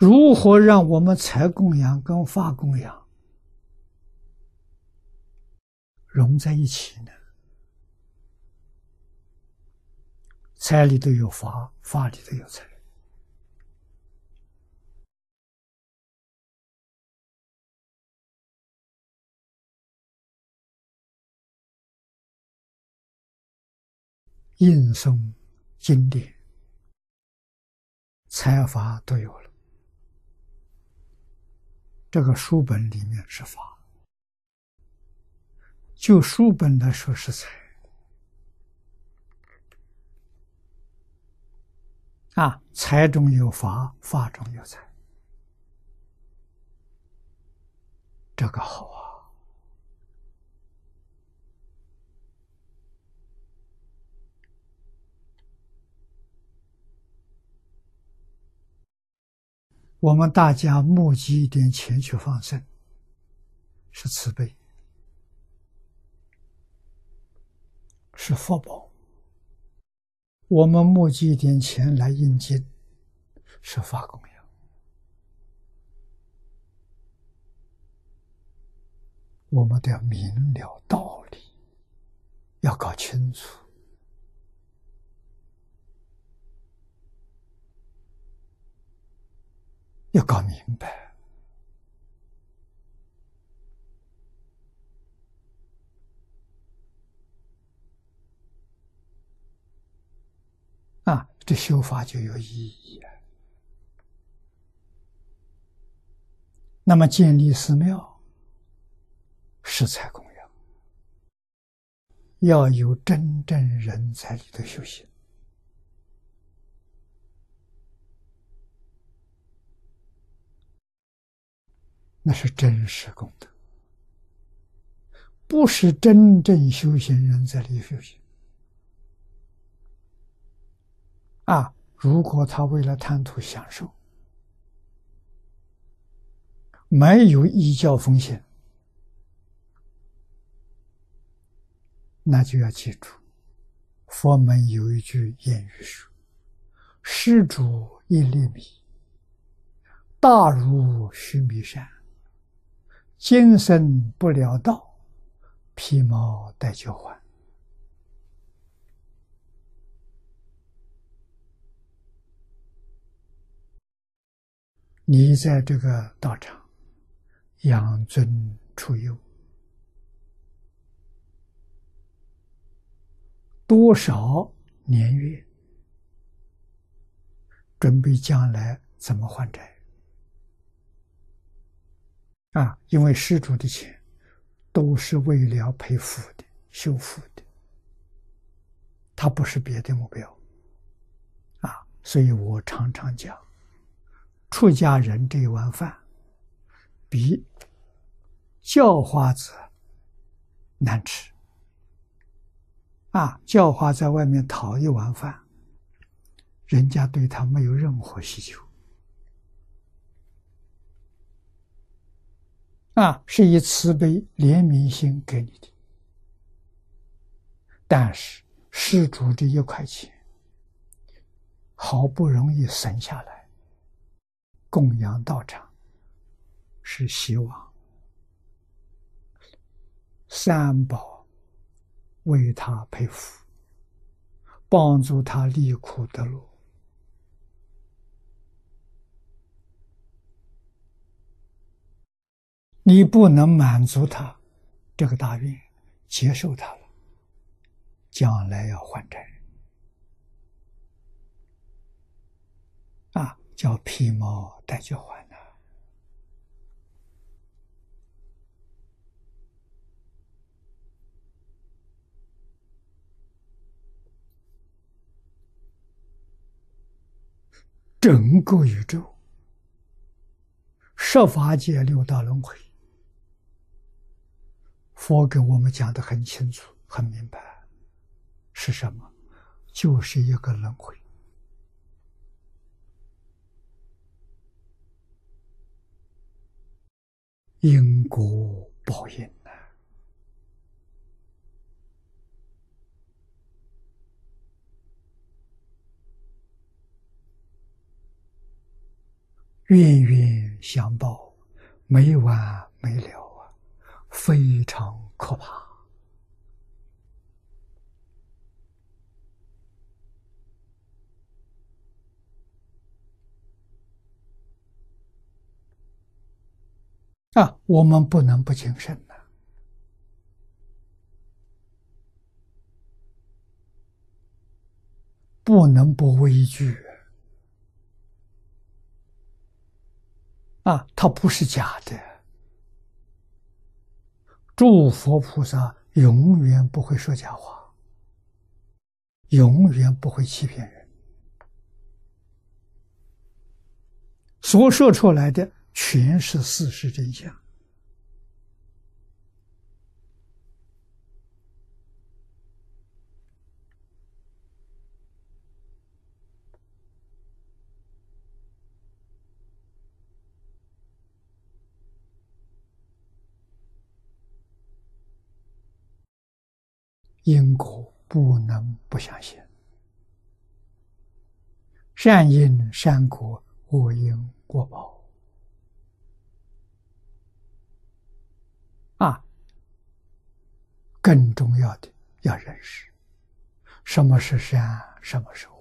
如何让我们财供养跟法供养融在一起呢？财里头有法，法里头有财。印诵经典，财法都有了。这个书本里面是法，就书本来说是财。啊，财中有法，法中有财，这个好啊。我们大家募集一点钱去放生，是慈悲，是福报；我们募集一点钱来印经，是发供养。我们都要明了道理，要搞清楚。要搞明白啊，这修法就有意义。那么建立寺庙，食材供养，要有真正人在里头修行。那是真实功德，不是真正修行人在里修行。啊，如果他为了贪图享受，没有依教奉献，那就要记住，佛门有一句谚语说：“施主一粒米，大如须弥山。”今生不了道，皮毛戴脚环。你在这个道场养尊处优，多少年月，准备将来怎么还债？啊，因为施主的钱都是为了培福的、修福的，他不是别的目标。啊，所以我常常讲，出家人这一碗饭比叫花子难吃。啊，叫花在外面讨一碗饭，人家对他没有任何需求。啊，是以慈悲怜悯心给你的，但是施主这一块钱，好不容易省下来，供养道场，是希望三宝为他佩服，帮助他离苦得乐。你不能满足他这个大愿，接受他了，将来要还债啊，叫披毛戴脚环呐。整个宇宙，十法界六道轮回。佛给我们讲的很清楚、很明白，是什么？就是一个轮回，因果报应呐。冤冤相报，没完没了，非常可怕啊！我们不能不谨慎呐，不能不畏惧。啊，它不是假的。诸佛菩萨永远不会说假话，永远不会欺骗人，所说出来的全是事实真相。因果不能不相信，善因善果，恶因果报。啊，更重要的要认识什么是善，什么是恶。